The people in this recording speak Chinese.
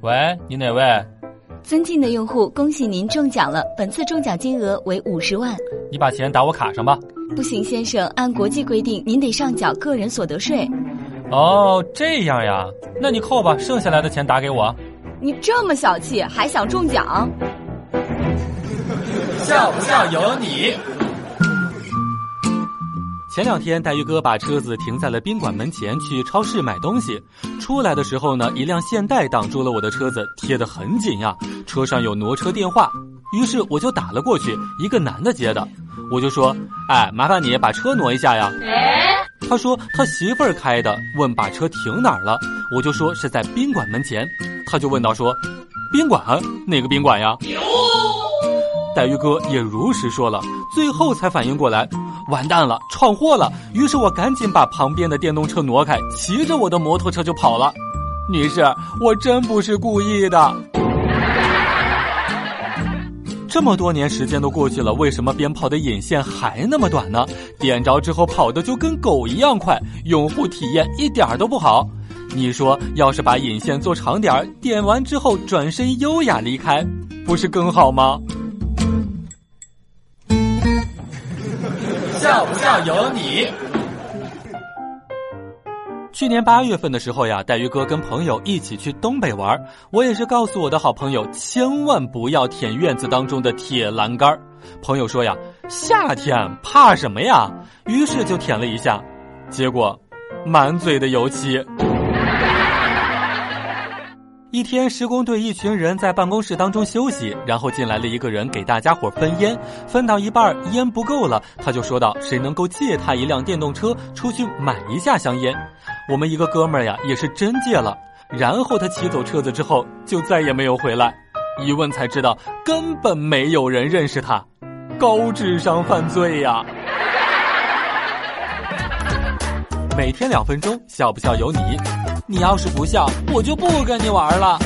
喂，你哪位？尊敬的用户，恭喜您中奖了！本次中奖金额为五十万。你把钱打我卡上吧。不行，先生，按国际规定，您得上缴个人所得税。哦，这样呀，那你扣吧，剩下来的钱打给我。你这么小气，还想中奖？笑不笑由你。前两天，黛玉哥把车子停在了宾馆门前，去超市买东西。出来的时候呢，一辆现代挡住了我的车子，贴得很紧呀。车上有挪车电话，于是我就打了过去，一个男的接的，我就说：“哎，麻烦你把车挪一下呀。”他说他媳妇儿开的，问把车停哪儿了，我就说是在宾馆门前。他就问到说：“宾馆哪个宾馆呀？”黛玉哥也如实说了，最后才反应过来。完蛋了，闯祸了！于是我赶紧把旁边的电动车挪开，骑着我的摩托车就跑了。女士，我真不是故意的。这么多年时间都过去了，为什么鞭炮的引线还那么短呢？点着之后跑的就跟狗一样快，用户体验一点都不好。你说，要是把引线做长点儿，点完之后转身优雅离开，不是更好吗？笑不笑由你。去年八月份的时候呀，带鱼哥跟朋友一起去东北玩，我也是告诉我的好朋友，千万不要舔院子当中的铁栏杆。朋友说呀，夏天怕什么呀？于是就舔了一下，结果满嘴的油漆。一天，施工队一群人在办公室当中休息，然后进来了一个人给大家伙分烟，分到一半烟不够了，他就说道：“谁能够借他一辆电动车出去买一下香烟？”我们一个哥们儿呀也是真借了，然后他骑走车子之后就再也没有回来，一问才知道根本没有人认识他，高智商犯罪呀！每天两分钟，笑不笑由你。你要是不笑，我就不跟你玩了。